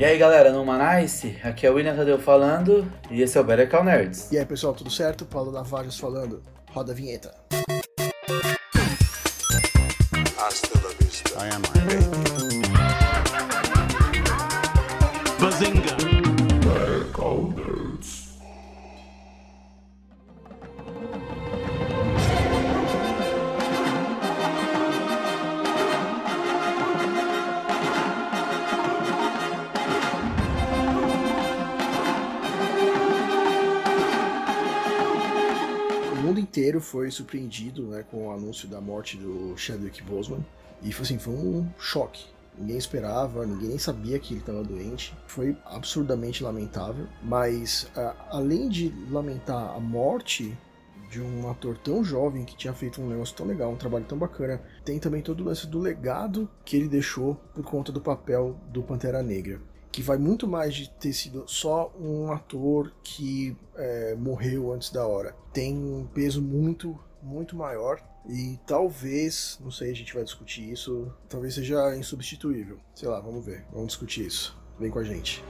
E aí galera, no Manice, aqui é o William Tadeu falando e esse é o Better Call Nerds. E aí pessoal, tudo certo? Paulo Navajas falando. Roda a vinheta. Hasta la vista. I am Bazinga! Foi surpreendido né, com o anúncio da morte do Chadwick Boseman. E foi assim, foi um choque. Ninguém esperava, ninguém nem sabia que ele estava doente. Foi absurdamente lamentável. Mas, além de lamentar a morte de um ator tão jovem que tinha feito um negócio tão legal, um trabalho tão bacana, tem também todo o lance do legado que ele deixou por conta do papel do Pantera Negra. Que vai muito mais de ter sido só um ator que é, morreu antes da hora. Tem um peso muito, muito maior. E talvez, não sei, a gente vai discutir isso, talvez seja insubstituível. Sei lá, vamos ver, vamos discutir isso. Vem com a gente.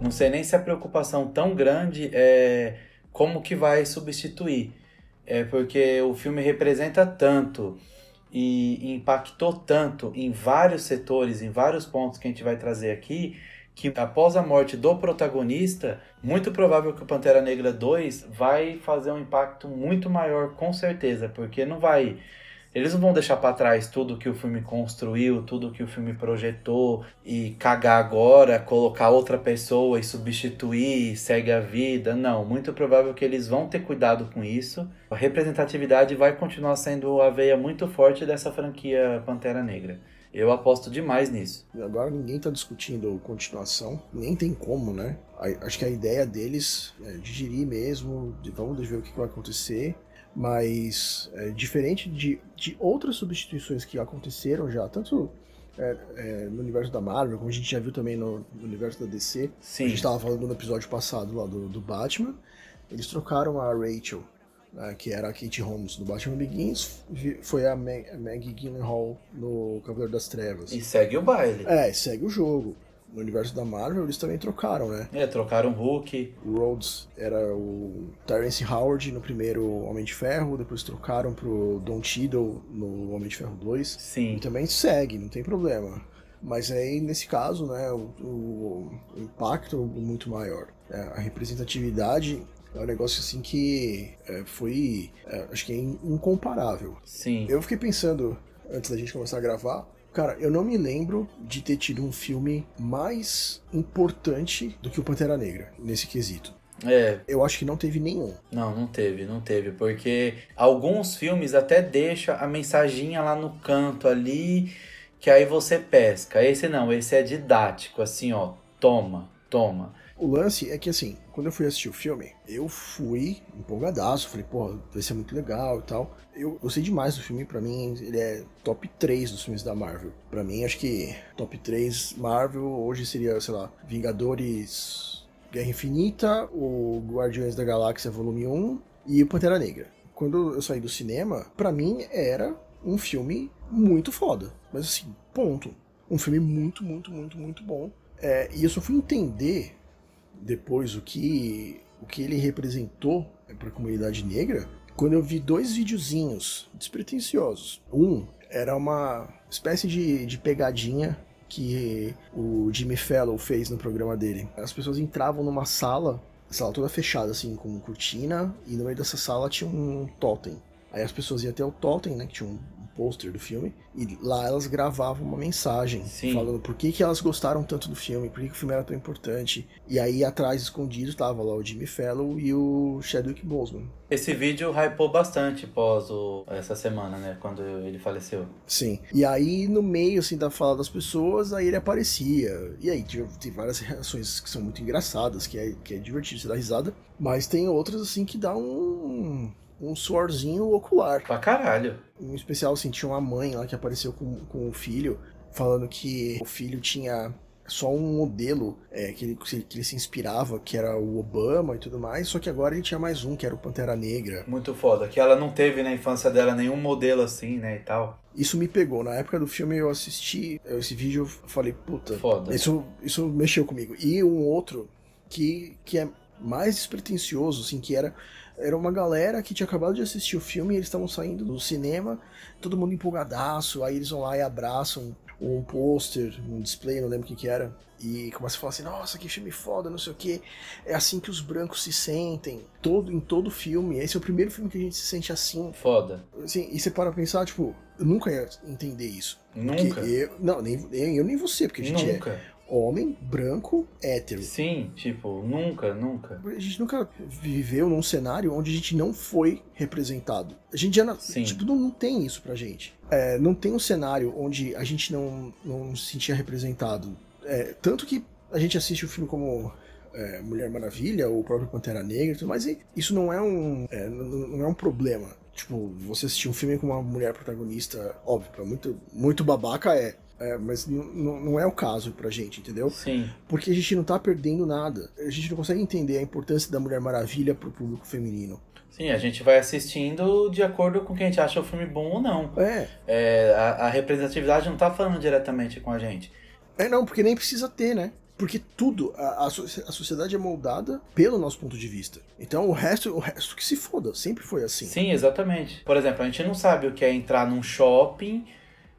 Não sei nem se a preocupação tão grande é como que vai substituir. É porque o filme representa tanto e impactou tanto em vários setores, em vários pontos que a gente vai trazer aqui, que após a morte do protagonista, muito provável que o Pantera Negra 2 vai fazer um impacto muito maior, com certeza, porque não vai. Eles não vão deixar para trás tudo que o filme construiu, tudo que o filme projetou e cagar agora, colocar outra pessoa e substituir, segue a vida. Não, muito provável que eles vão ter cuidado com isso. A representatividade vai continuar sendo a veia muito forte dessa franquia Pantera Negra. Eu aposto demais nisso. Agora ninguém tá discutindo continuação, nem tem como, né? Acho que a ideia deles é digerir mesmo, de vamos ver o que vai acontecer, mas é, diferente de, de outras substituições que aconteceram já, tanto é, é, no universo da Marvel, como a gente já viu também no, no universo da DC, Sim. a gente tava falando no episódio passado lá do, do Batman, eles trocaram a Rachel, né, que era a Kate Holmes do Batman Begins, foi a, Mag a Maggie Gyllenhaal no Cavaleiro das Trevas. E segue o baile. É, segue o jogo. No universo da Marvel, eles também trocaram, né? É, trocaram o Hulk. O Rhodes era o Terence Howard no primeiro Homem de Ferro, depois trocaram pro Don Cheadle no Homem de Ferro 2. Sim. E também segue, não tem problema. Mas aí, nesse caso, né, o, o- o impacto é muito maior. É, a representatividade é um negócio assim que é, foi, é, acho que é in- incomparável. Sim. Eu fiquei pensando, antes da gente começar a gravar, cara, eu não me lembro de ter tido um filme mais importante do que o Pantera Negra, nesse quesito. É, Eu acho que não teve nenhum. Não, não teve, não teve, porque alguns filmes até deixa a mensaginha lá no canto ali, que aí você pesca. Esse não, esse é didático, assim, ó, toma, toma. O lance é que, assim, quando eu fui assistir o filme, eu fui empolgadaço, falei, pô, vai ser muito legal e tal. Eu gostei demais do filme, pra mim ele é top 3 dos filmes da Marvel. Pra mim, acho que top 3 Marvel hoje seria, sei lá, Vingadores Guerra Infinita, o Guardiões da Galáxia Volume 1 e o Pantera Negra. Quando eu saí do cinema, pra mim era um filme muito foda. Mas assim, ponto. Um filme muito, muito, muito, muito bom. É, e eu só fui entender depois o que, o que ele representou para a comunidade negra quando eu vi dois videozinhos despretensiosos. Um era uma espécie de, de pegadinha que o Jimmy Fallon fez no programa dele. As pessoas entravam numa sala, sala toda fechada assim, com cortina, e no meio dessa sala tinha um totem. Aí as pessoas iam até o totem, né, que tinha um pôster do filme, e lá elas gravavam uma mensagem Sim. falando por que, que elas gostaram tanto do filme, por que, que o filme era tão importante. E aí atrás, escondido, tava lá o Jimmy Fallon e o Chadwick Boseman. Esse vídeo hypou bastante pós o, essa semana, né, quando ele faleceu. Sim. E aí, no meio, assim, da fala das pessoas, aí ele aparecia. E aí, tem várias reações que são muito engraçadas, que é, que é divertido, você dá risada. Mas tem outras, assim, que dá um, um suorzinho ocular. Pra caralho. Em especial, assim, tinha uma mãe lá que apareceu com, com o filho, falando que o filho tinha só um modelo é, que, ele, que ele se inspirava, que era o Obama e tudo mais, só que agora ele tinha mais um, que era o Pantera Negra. Muito foda. Que ela não teve na infância dela nenhum modelo assim, né, e tal. Isso me pegou. Na época do filme eu assisti esse vídeo, eu falei, puta, Foda. isso, isso mexeu comigo. E um outro que, que é mais despretensioso, assim, que era era uma galera que tinha acabado de assistir o filme, eles estavam saindo do cinema, todo mundo empolgadaço, aí eles vão lá e abraçam um pôster, um display, não lembro o que que era, e começa a falar assim, nossa, que filme foda, não sei o que, é assim que os brancos se sentem, todo, em todo filme, esse é o primeiro filme que a gente se sente assim, Foda. assim, e você para pensar, tipo, eu nunca ia entender isso. Nunca. Eu, não, nem nem eu nem você, porque a gente Nunca. é homem, branco, hétero. Sim, tipo, nunca, nunca. A gente nunca viveu num cenário onde a gente não foi representado. A gente já, Sim. tipo, não, não tem isso pra gente. É, não tem um cenário onde a gente não, não se sentia representado. É, tanto que a gente assiste o filme como é, Mulher Maravilha, ou o próprio Pantera Negra e e isso não é um, é, não, não é um problema. Tipo, você assistir um filme com uma mulher protagonista, óbvio, pra muito, muito babaca é. É, mas não é o caso pra gente, entendeu? Sim. Porque a gente não tá perdendo nada. A gente não consegue entender a importância da Mulher Maravilha pro público feminino. Sim, a gente vai assistindo de acordo com quem a gente acha o filme bom ou não. É, É, a, a representatividade não tá falando diretamente com a gente. é não, porque nem precisa ter, né? Porque tudo, a, a, a sociedade é moldada pelo nosso ponto de vista. Então o resto, o resto que se foda, sempre foi assim. Sim, exatamente. Por exemplo, a gente não sabe o que é entrar num shopping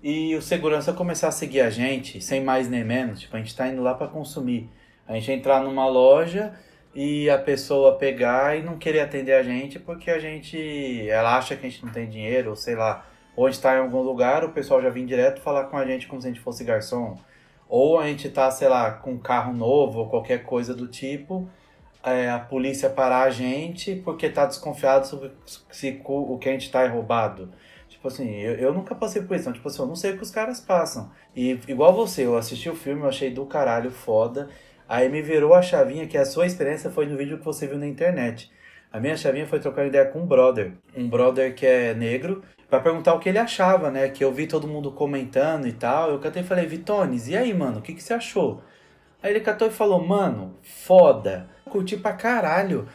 e o segurança começar a seguir a gente, sem mais nem menos. Tipo, a gente tá indo lá pra consumir. A gente entrar numa loja e a pessoa pegar e não querer atender a gente porque a gente. Ela acha que a gente não tem dinheiro, ou sei lá. Ou a gente tá em algum lugar, o pessoal já vem direto falar com a gente como se a gente fosse garçom. Ou a gente tá, sei lá, com um carro novo ou qualquer coisa do tipo é, a polícia parar a gente porque tá desconfiado sobre se o que a gente tá é roubado. Tipo assim, eu, eu nunca passei por isso. Então, tipo assim, eu não sei o que os caras passam. E igual você, eu assisti o filme, eu achei do caralho foda. Aí me virou a chavinha que a sua experiência foi no vídeo que você viu na internet. A minha chavinha foi trocar ideia com um brother. Um brother que é negro. Pra perguntar o que ele achava, né? Que eu vi todo mundo comentando e tal. Eu catei e falei, Vitones, e aí, mano, o que, que você achou? Aí ele catou e falou, mano, foda. Curti pra caralho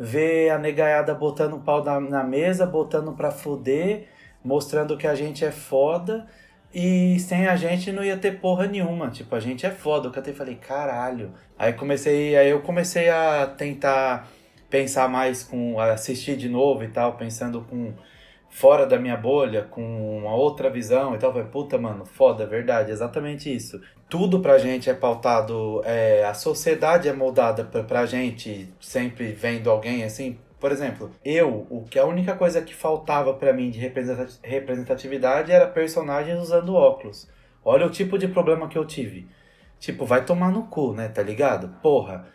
ver a negaiada botando pau na, na mesa, botando pra fuder, mostrando que a gente é foda. E sem a gente não ia ter porra nenhuma. Tipo, a gente é foda. Eu catei e falei, caralho. Aí comecei, aí eu comecei a tentar pensar mais com. assistir de novo e tal, pensando com fora da minha bolha, com uma outra visão e tal. Falei, puta, mano, foda, verdade, exatamente isso. Tudo pra gente é pautado, é, a sociedade é moldada pra, pra gente, sempre vendo alguém assim. Por exemplo, eu, o que a única coisa que faltava pra mim de representa- representatividade era personagens usando óculos. Olha o tipo de problema que eu tive. Tipo, vai tomar no cu, né? Tá ligado? Porra.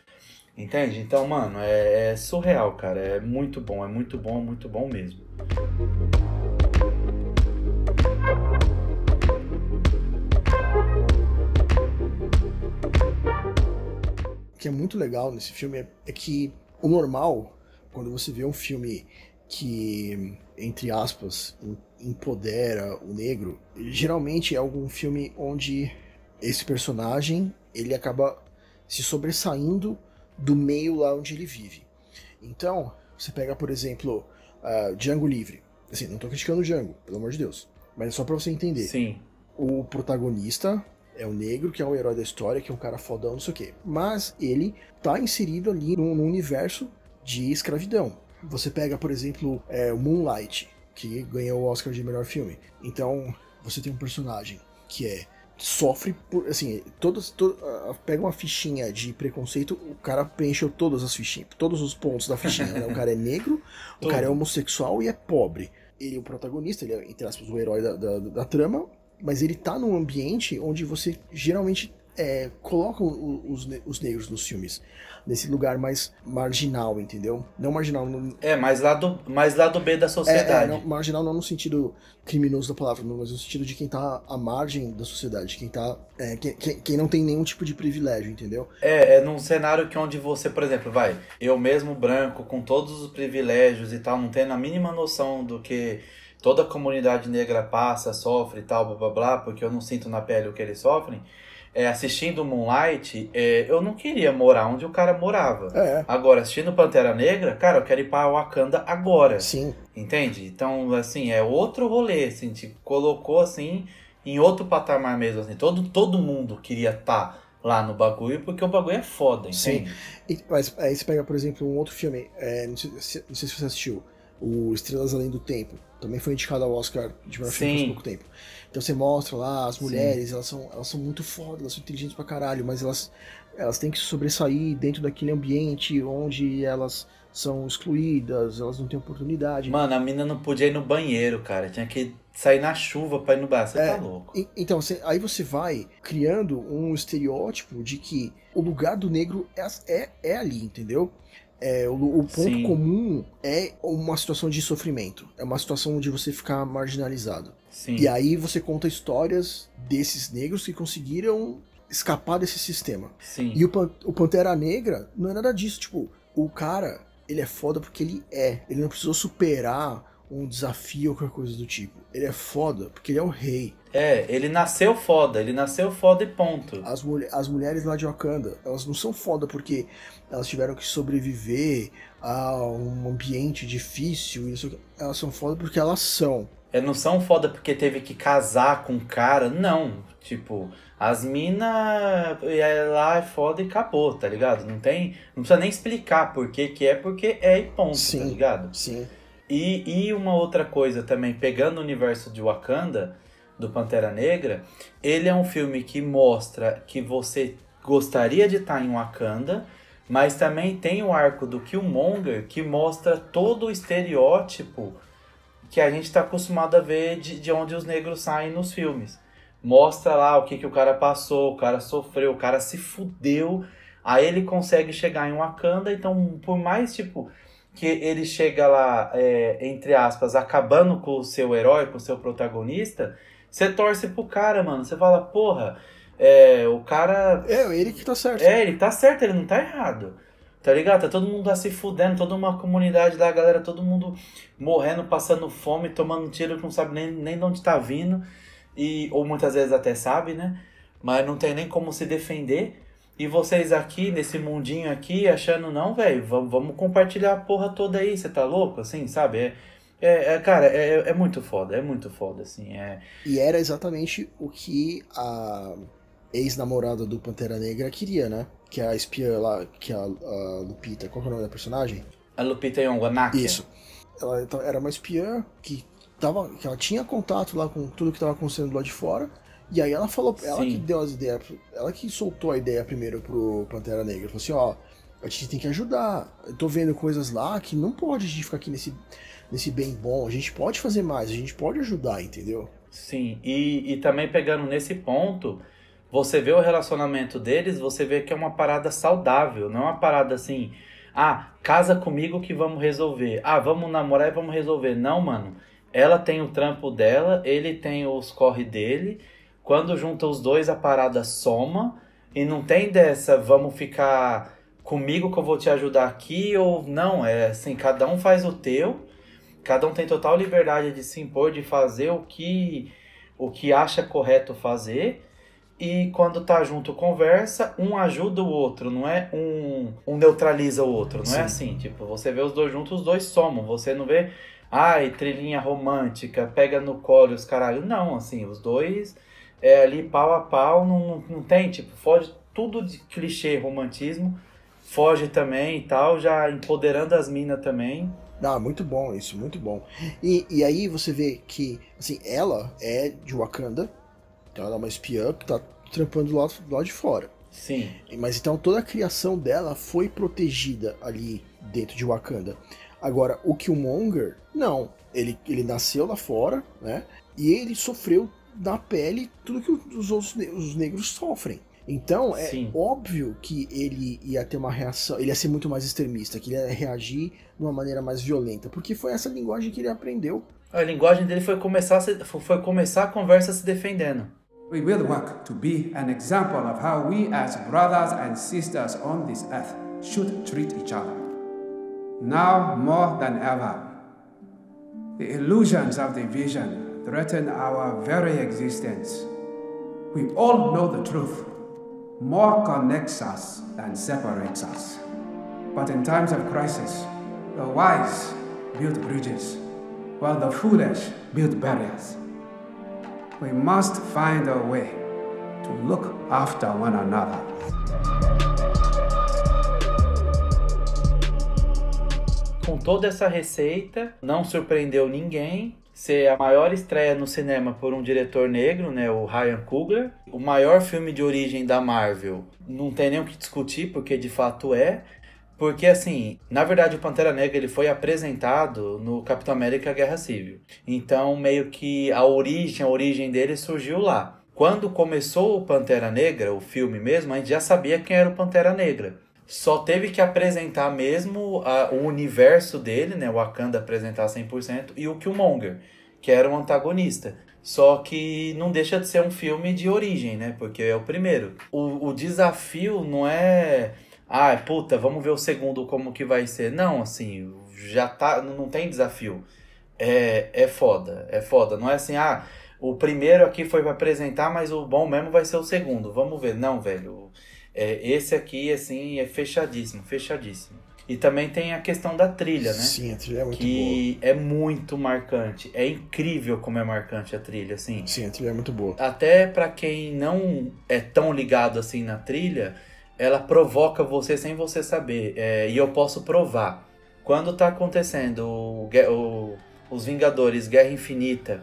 Entende? Então, mano, é, é surreal, cara. É muito bom, é muito bom, muito bom mesmo. O que é muito legal nesse filme é, é que o normal, quando você vê um filme que, entre aspas, em- empodera o negro, geralmente é algum filme onde esse personagem ele acaba se sobressaindo do meio lá onde ele vive. Então, você pega, por exemplo, ah, Django Livre. Assim, não tô criticando o Django, pelo amor de Deus. Mas é só pra você entender Sim, o protagonista é o negro, que é o herói da história, que é um cara fodão, não sei o quê. Mas ele tá inserido ali num, num universo de escravidão. Você pega, por exemplo, é, Moonlight, que ganhou o Oscar de melhor filme. Então, você tem um personagem que é sofre por assim todas to- pega uma fichinha de preconceito o cara preencheu todas as fichinhas todos os pontos da fichinha né? o cara é negro o cara é homossexual e é pobre ele é o protagonista, ele é, entre aspas, o herói da, da, da trama, mas ele tá num ambiente onde você geralmente é, coloca o- os, os negros nos filmes. Nesse lugar mais marginal, entendeu? Não marginal no, É, mais lado, mais lado B da é, é, sociedade. não, marginal não no sentido criminoso da palavra, mas no sentido de quem tá à margem da sociedade, quem tá. é, quem, quem, quem não tem nenhum tipo de privilégio, entendeu? É, é num cenário que onde você, por exemplo, vai, eu mesmo branco, com todos os privilégios e tal, não tendo a mínima noção do que toda a comunidade negra passa, sofre e tal, blá blá blá, porque eu não sinto na pele o que eles sofrem, é, assistindo Moonlight, é, eu não queria morar onde o cara morava. É. Agora, assistindo Pantera Negra, cara, eu quero ir pra Wakanda agora. Sim. Entende? Então, assim, é outro rolê, assim, te colocou assim em outro patamar mesmo, assim. Todo, todo mundo queria estar lá no bagulho, porque o bagulho é foda, Sim. entende? E- mas aí você pega, por exemplo, um outro filme, é, não, sei, se- não sei se você assistiu, o Estrelas Além do Tempo. Também foi indicado ao Oscar de melhor filme Sim. faz pouco tempo. Então você mostra lá as Sim. mulheres, elas são, elas são muito fodas, elas são inteligentes pra caralho, mas elas, elas têm que sobressair dentro daquele ambiente onde elas são excluídas, elas não têm oportunidade. Mano, a mina não podia ir no banheiro, cara. Tinha que sair na chuva pra ir no bar. Você É. tá louco. E- Então, você- aí você vai criando um estereótipo de que o lugar do negro é, é, é ali, entendeu? É, o, o ponto Sim. comum é uma situação de sofrimento. É uma situação de você ficar marginalizado. Sim. E aí você conta histórias desses negros que conseguiram escapar desse sistema. Sim. E o, Pan- o Pantera Negra não é nada disso. Tipo, o cara, ele é foda porque ele é. Ele não precisou superar um desafio ou qualquer coisa do tipo. Ele é foda porque ele é o rei. É, ele nasceu foda. Ele nasceu foda e ponto. As, mulhe- as mulheres lá de Wakanda, elas não são foda porque elas tiveram que sobreviver a um ambiente difícil. e. Elas são foda porque elas são. É, não são foda porque teve que casar com um cara. Não. Tipo, as minas é lá é foda e acabou, tá ligado? Não tem. Não precisa nem explicar por que que é, porque é e ponto, Sim. tá ligado? Sim. E, e uma outra coisa também, pegando o universo de Wakanda, do Pantera Negra, ele é um filme que mostra que você gostaria de estar em Wakanda, mas também tem o arco do Killmonger que mostra todo o estereótipo que a gente está acostumado a ver de, de onde os negros saem nos filmes. Mostra lá o que, que o cara passou, o cara sofreu, o cara se fudeu, aí ele consegue chegar em Wakanda, então por mais tipo que ele chega lá, é, entre aspas, acabando com o seu herói, com o seu protagonista, você torce pro cara, mano. Você fala, porra, é, o cara. É, ele que tá certo. É, ele tá certo, ele não tá errado. Tá ligado? Tá todo mundo lá se fudendo, toda uma comunidade da galera, todo mundo morrendo, passando fome, tomando tiro, que não sabe nem, nem de onde tá vindo. E, ou muitas vezes até sabe, né? Mas não tem nem como se defender. E vocês aqui, nesse mundinho aqui, achando, não, velho, vamos, compartilhar a porra toda aí, você tá louco? Assim, sabe? É, é, é, cara, é, é muito foda, é muito foda, assim. É, E era exatamente o que a ex-namorada do Pantera Negra queria, né? Que é a espiã lá, que é a, a Lupita. Qual que é o nome da personagem? a Lupita Nakia. Isso. Ela então, era uma espiã que, tava, que ela tinha contato lá com tudo que estava acontecendo lá de fora. E aí ela falou, ela Sim. que deu as ideias, ela que soltou a ideia primeiro pro Pantera Negra. Falou assim, ó, a gente tem que ajudar. Eu tô vendo coisas lá que não pode a gente ficar aqui nesse, nesse bem bom. A gente pode fazer mais, a gente pode ajudar, entendeu? Sim, e, e também pegando nesse ponto, você vê o relacionamento deles, você vê que é uma parada saudável, não é uma parada assim, ah, casa comigo que vamos resolver, ah, vamos namorar e vamos resolver. Não, mano, ela tem o trampo dela, ele tem os corre dele, quando junta os dois a parada soma, e não tem dessa, vamos ficar comigo que eu vou te ajudar aqui, ou não, é assim, cada um faz o teu, Cada um tem total liberdade de se impor, de fazer o que o que acha correto fazer. E quando tá junto conversa, um ajuda o outro, não é um, um neutraliza o outro, não Sim. é assim. Tipo, você vê os dois juntos, os dois somam. Você não vê, ai, trilhinha romântica, pega no colo os caralho. Não, assim, os dois é ali pau a pau, não, não, tem, tipo, foge tudo de clichê romantismo, foge também e tal, já empoderando as minas também. Ah, muito bom isso, muito bom. E, e aí você vê que, assim, ela é de Wakanda, ela é uma espiã que tá trampando do lado, do lado de fora. Sim, Mas então toda a criação dela foi protegida ali dentro de Wakanda. Agora, o Killmonger, não. Ele, ele nasceu lá fora, né? E ele sofreu na pele tudo que os outros os negros sofrem. Então, é Sim. óbvio que ele ia ter uma reação, ele ia ser muito mais extremista, que ele ia reagir de uma maneira mais violenta, porque foi essa linguagem que ele aprendeu. A linguagem dele foi começar a, se- foi começar a conversa se defendendo. We will work to be an example of how we, as brothers and sisters on this earth, should treat each other. Now more than ever, the illusions of division threaten our very existence. We all know the truth. more connects us than separates us. But in times of crisis, the wise build bridges, while the foolish build barriers. We must find a way to look after one another. Com toda essa receita, não surpreendeu ninguém ser a maior estreia no cinema por um diretor negro, né, o Ryan Coogler. O maior filme de origem da Marvel. Não tem nem o que discutir, porque de fato é. Porque, assim, na verdade o Pantera Negra ele foi apresentado no Capitão América Guerra Civil. Então, meio que a origem, a origem dele surgiu lá. Quando começou o Pantera Negra, o filme mesmo, a gente já sabia quem era o Pantera Negra. Só teve que apresentar mesmo a, o universo dele, né? O Wakanda apresentar 100% e o Killmonger, que era o antagonista. Só que não deixa de ser um filme de origem, né? Porque é o primeiro. O, o desafio não é ah, puta, vamos ver o segundo como que vai ser. Não, assim, já tá, não tem desafio. É, é foda, é foda. Não é assim, ah, o primeiro aqui foi para apresentar, mas o bom mesmo vai ser o segundo. Vamos ver. Não, velho. É, esse aqui, assim, é fechadíssimo, fechadíssimo. E também tem a questão da trilha, né? Sim, a trilha é muito que boa. é muito marcante. É incrível como é marcante a trilha, assim. Sim, a trilha é muito boa. Até para quem não é tão ligado assim na trilha, ela provoca você sem você saber. É, e eu posso provar. Quando tá acontecendo o, o, os Vingadores Guerra Infinita,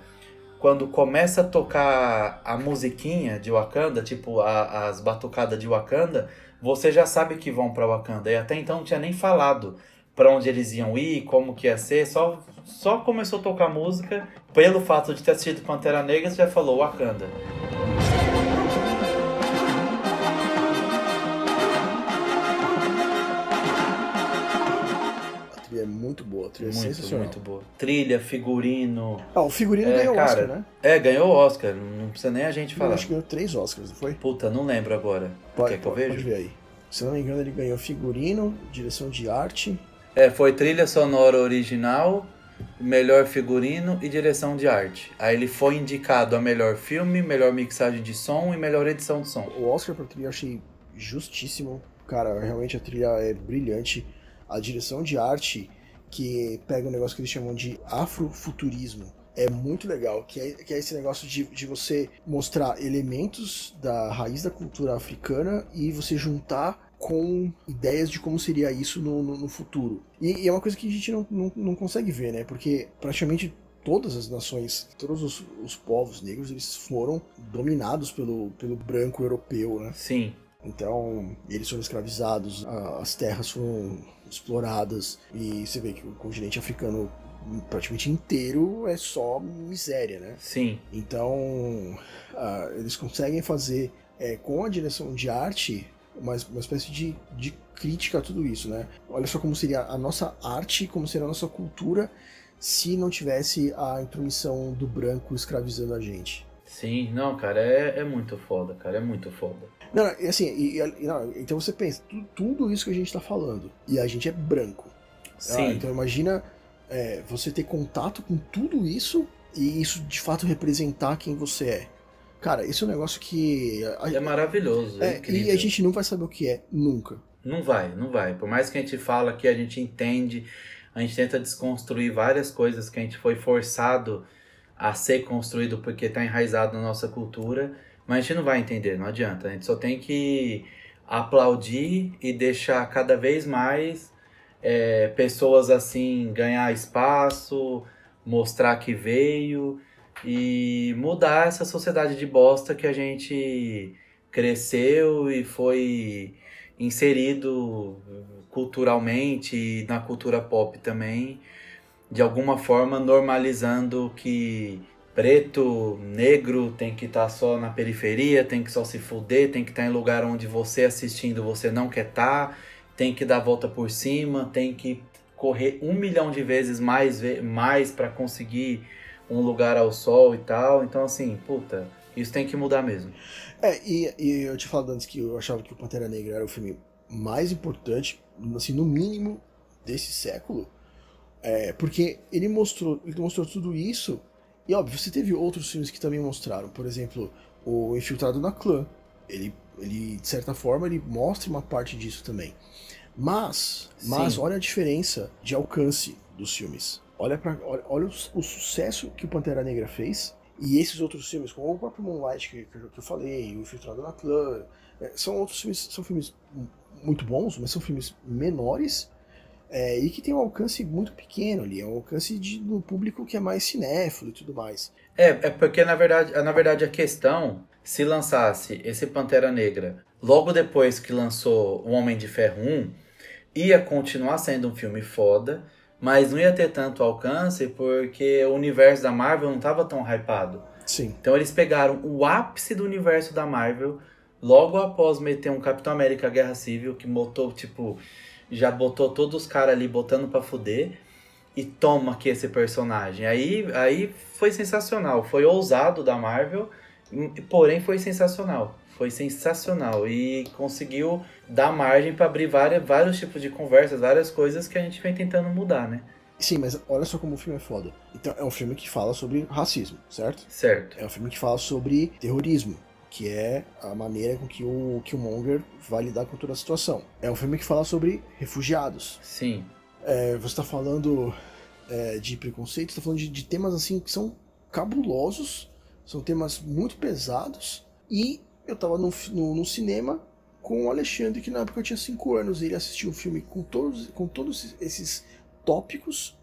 quando começa a tocar a musiquinha de Wakanda, tipo a, as batucadas de Wakanda, você já sabe que vão para Wakanda. E até então não tinha nem falado para onde eles iam ir, como que ia ser, só, só começou a tocar música. Pelo fato de ter assistido Pantera Negra, você já falou Wakanda. É muito boa, a trilha é muito, sensacional. muito boa. Trilha, figurino. Ah, o figurino É, ganhou o cara, Oscar, né? É, ganhou o Oscar. Não precisa nem a gente Eu falar. acho que ganhou três Oscars, não foi? Puta, não lembro agora. Pode, Quer que eu veja? pode ver aí. Se eu não me engano, ele ganhou figurino, direção de arte. É, foi trilha sonora original, melhor figurino e direção de arte. Aí ele foi indicado a melhor filme, melhor mixagem de som e melhor edição de som. O Oscar pra trilha eu achei justíssimo. Cara, realmente a trilha é brilhante. A direção de arte, que pega um negócio que eles chamam de afrofuturismo, é muito legal. Que é, que é esse negócio de, de você mostrar elementos da raiz da cultura africana e você juntar com ideias de como seria isso no, no, no futuro. E, e é uma coisa que a gente não, não, não consegue ver, né? Porque praticamente todas as nações, todos os, os povos negros, eles foram dominados pelo, pelo branco europeu, né? Sim, Então, eles foram escravizados, as terras foram exploradas, e você vê que o continente africano praticamente inteiro é só miséria, né? sim, Então, ah, eles conseguem fazer é, com a direção de arte uma, uma espécie de, de crítica a tudo isso, né? Olha só como seria a nossa arte, como seria a nossa cultura se não tivesse a intromissão do branco escravizando a gente. Sim. Não, cara, é, é muito foda, cara, é muito foda. Não, assim, e- e- não, então você pensa, tu- tudo isso que a gente tá falando, e a gente é branco. Ah, Sim, então imagina é, você ter contato com tudo isso e isso de fato representar quem você é. Cara, esse é um negócio que. a- é maravilhoso, é, é, e a gente não vai saber o que é nunca. Não vai, não vai. Por mais que a gente fala que a gente entende, a gente tenta desconstruir várias coisas que a gente foi forçado a ser construído porque está enraizado na nossa cultura, mas a gente não vai entender, não adianta. A gente só tem que aplaudir e deixar cada vez mais é, pessoas assim ganhar espaço, mostrar que veio e mudar essa sociedade de bosta que a gente cresceu e foi inserido culturalmente e na cultura pop também, de alguma forma normalizando que preto, negro tem que estar só na periferia, tem que só se fuder, tem que estar em lugar onde você assistindo você não quer estar, tem que dar a volta por cima, tem que correr um milhão de vezes mais, mais para conseguir um lugar ao sol e tal. Então, assim, puta, isso tem que mudar mesmo. É, e, e eu te falado antes que eu achava que o Pantera Negra era o filme mais importante, assim, no mínimo, desse século. É, porque ele mostrou, ele mostrou tudo isso. E óbvio, você teve outros filmes que também mostraram. Por exemplo, o Infiltrado na Clã. Ele Ele, de certa forma, ele mostra uma parte disso também. Mas, mas olha a diferença de alcance dos filmes. Olha, pra, olha, olha o, o sucesso que o Pantera Negra fez e esses outros filmes, como o próprio Moonlight que, que eu- falei, o Infiltrado na Clã, é, são outros filmes, são filmes muito bons, mas são filmes menores é, e que tem um alcance muito pequeno ali, é um alcance de, do público que é mais cinéfilo e tudo mais. É, é porque na verdade, na verdade a questão, se lançasse esse Pantera Negra logo depois que lançou O Homem de Ferro 1, ia continuar sendo um filme foda, mas não ia ter tanto alcance porque o universo da Marvel não estava tão hypado. Sim, Então eles pegaram o ápice do universo da Marvel logo após meter um Capitão América Guerra Civil que botou, tipo, já botou todos os caras ali botando pra fuder e toma aqui esse personagem. Aí, aí foi sensacional, foi ousado da Marvel, porém foi sensacional. Foi sensacional e conseguiu dar margem pra abrir várias, vários tipos de conversas, várias coisas que a gente vem tentando mudar, né? sim, mas olha só como o filme é foda. Então, é um filme que fala sobre racismo, certo? Certo. É um filme que fala sobre terrorismo, que é a maneira com que o Killmonger vai lidar com toda a situação. É um filme que fala sobre refugiados. Sim. É, você está falando é, de preconceito, está falando de, de temas assim que são cabulosos, são temas muito pesados. E eu tava no, no, no cinema com o Alexandre, que na época eu tinha 5 anos, e ele assistiu o filme com todos, com todos esses tópicos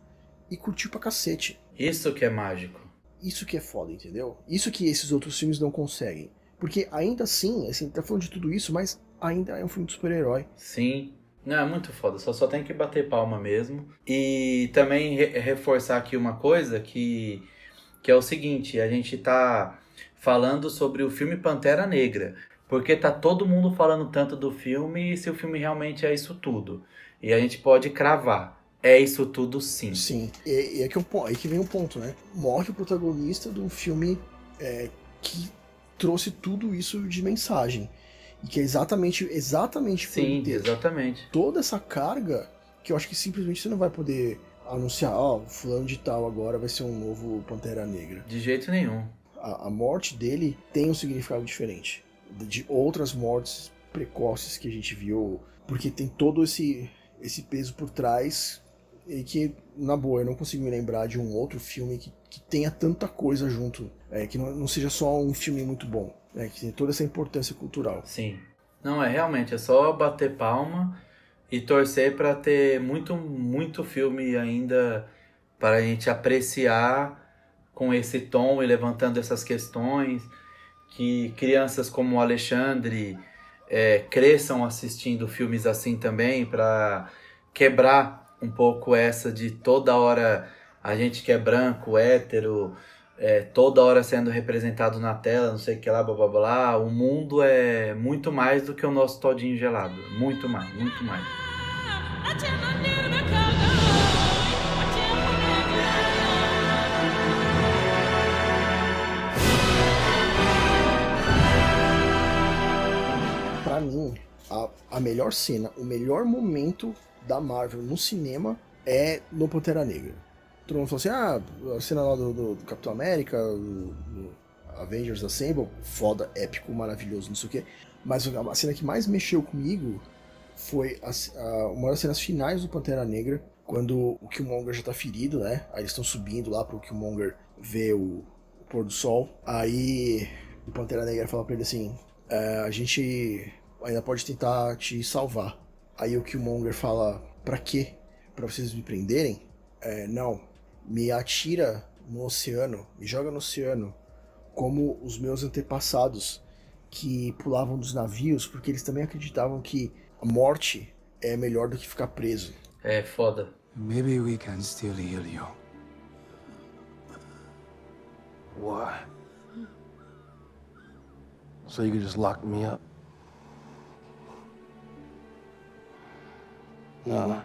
e curtiu pra cacete. Isso que é mágico. Isso que é foda, entendeu? Isso que esses outros filmes não conseguem. Porque ainda assim, assim, tá falando de tudo isso, mas ainda é um filme de super-herói. Sim. Não, é muito foda. Só, só tem que bater palma mesmo. E também re- reforçar aqui uma coisa que, que é o seguinte: a gente tá falando sobre o filme Pantera Negra. Porque tá todo mundo falando tanto do filme e se o filme realmente é isso tudo. E a gente pode cravar. É isso tudo sim. Sim. E, e é que aí que vem o ponto, né? Morre o protagonista de um filme é, que trouxe tudo isso de mensagem. E que é exatamente, exatamente Sim, exatamente. toda essa carga que eu acho que simplesmente você não vai poder anunciar, ó, fulano de tal agora vai ser um novo Pantera Negra. De jeito nenhum. a, a morte dele tem um significado diferente de outras mortes precoces que a gente viu, porque tem todo esse, esse peso por trás e que, na boa, eu não consigo me lembrar de um outro filme que, que tenha tanta coisa junto, é, que não, não seja só um filme muito bom, né, que tem toda essa importância cultural. Sim. Não, é realmente, é só bater palma e torcer para ter muito, muito filme ainda para a gente apreciar com esse tom e levantando essas questões, que crianças como o Alexandre é, cresçam assistindo filmes assim também, para quebrar um pouco essa de toda hora a gente que é branco, hétero, é, toda hora sendo representado na tela, não sei o que lá, blá blá blá. O mundo é muito mais do que o nosso todinho gelado. Muito mais, muito mais. Pra mim, a, a melhor cena, o melhor momento da Marvel no cinema é no Pantera Negra. Todo mundo falou assim: ah, a cena lá do, do- do Capitão América, do, do Avengers Assemble, foda, épico, maravilhoso, não sei o quê. Mas a cena que mais mexeu comigo foi a a- uma das cenas finais do Pantera Negra, quando o Killmonger já tá ferido, né? Aí eles estão subindo lá pro Killmonger ver o, o pôr do sol. Aí o Pantera Negra fala pra ele assim: "É, a gente ainda pode tentar te salvar. Aí o Killmonger fala: pra quê? Pra vocês me prenderem? É, não. Me atira no oceano, me joga no oceano, como os meus antepassados que pulavam dos navios, porque eles também acreditavam que a morte é melhor do que ficar preso. É foda. Maybe we can still heal you. Why? So you could just lock me up? Nah.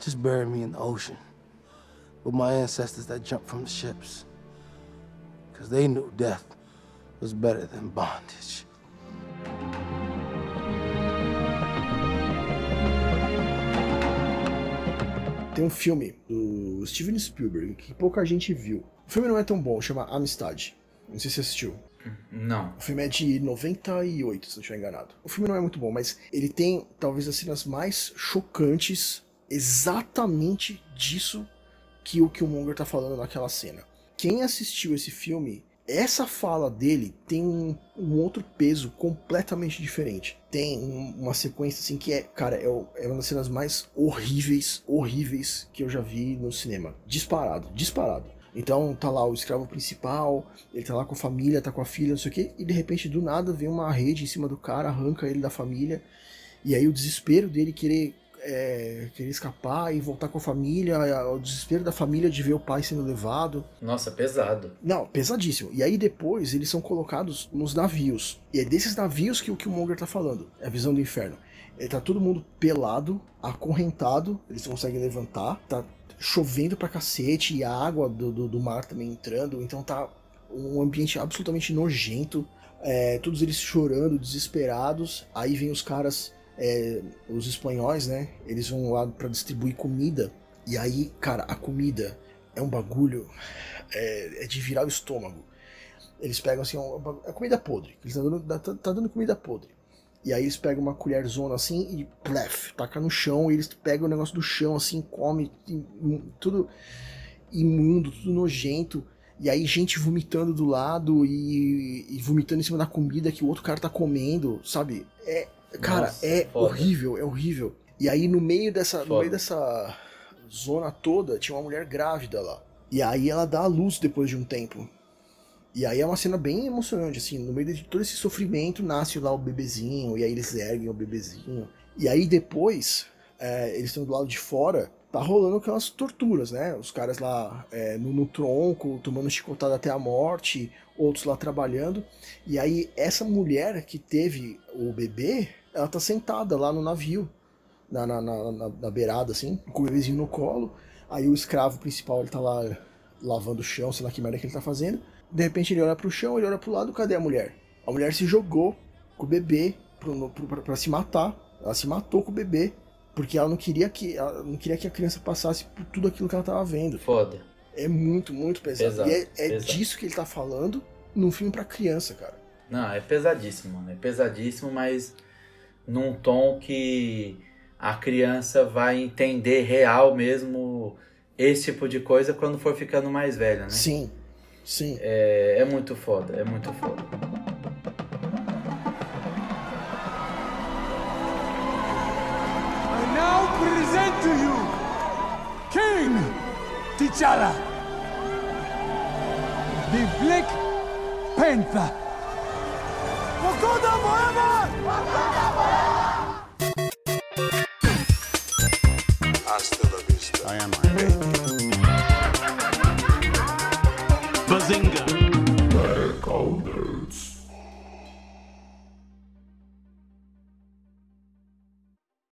Just bury me in the ocean with my ancestors that jumped from the ships. Because they knew death was better than bondage. Tem um filme do Steven Spielberg que pouca gente viu. O filme não é tão bom, chama Amistade. Não sei se você assistiu. Não. O filme é de 98, se não estiver enganado. O filme não é muito bom, mas ele tem talvez as cenas mais chocantes exatamente disso que o Killmonger tá falando naquela cena. Quem assistiu esse filme, essa fala dele tem um, um outro peso completamente diferente. Tem um- uma sequência assim que é, cara, é, é uma das cenas mais horríveis, horríveis que eu já vi no cinema. Disparado, disparado. Então tá lá o escravo principal, ele tá lá com a família, tá com a filha, não sei o quê, e de repente do nada vem uma rede em cima do cara, arranca ele da família, e aí o desespero dele querer, é, querer escapar e voltar com a família, o desespero da família de ver o pai sendo levado. Nossa, pesado. Não, pesadíssimo. E aí depois eles são colocados nos navios. E é desses navios que o Killmonger tá falando. É a visão do inferno. Ele tá todo mundo pelado, acorrentado, eles conseguem levantar, tá chovendo pra cacete e a água do, do, do mar também entrando, então tá um ambiente absolutamente nojento. É, todos eles chorando, desesperados. Aí vem os caras, é, os espanhóis, né? Eles vão lá pra distribuir comida. E aí, cara, a comida é um bagulho é, é de virar o estômago. Eles pegam assim, uma, é comida podre. Eles tá dando, tá, tá dando comida podre. E aí eles pegam uma colherzona assim e plef, taca no chão, e eles pegam o negócio do chão assim, come tudo imundo, tudo nojento. E aí gente vomitando do lado e, e vomitando em cima da comida que o outro cara tá comendo, sabe? É, cara, Nossa, é foda. horrível, é horrível. E aí no meio dessa, no Foda. meio dessa zona toda tinha uma mulher grávida lá. E aí ela dá a luz depois de um tempo. E aí é uma cena bem emocionante, assim, no meio de todo esse sofrimento nasce lá o bebezinho, e aí eles erguem o bebezinho. E aí depois, é, eles estão do lado de fora, tá rolando aquelas torturas, né? Os caras lá é, no, no tronco, tomando chicotada até a morte, outros lá trabalhando. E aí essa mulher que teve o bebê, ela tá sentada lá no navio, na, na, na, na- beirada, assim, com o bebezinho no colo. Aí o escravo principal, ele tá lá lavando o chão, sei lá que merda que ele tá fazendo. De repente ele olha pro chão, ele olha pro lado, cadê a mulher? A mulher se jogou com o bebê pro, pro, pra, pra se matar. Ela se matou com o bebê. Porque ela não queria que ela não queria que a criança passasse por tudo aquilo que ela tava vendo. Foda. É muito, muito pesado. Pesado, e é, é pesado. disso que ele tá falando num filme pra criança, cara. Não, é pesadíssimo, mano. É pesadíssimo, mas num tom que a criança vai entender real mesmo esse tipo de coisa quando for ficando mais velha, né? Sim, sim. É, é muito foda, é muito foda. I now present to you King T'Challa, the Black Panther. Wakanda forever! Hasta la vista. I am Iron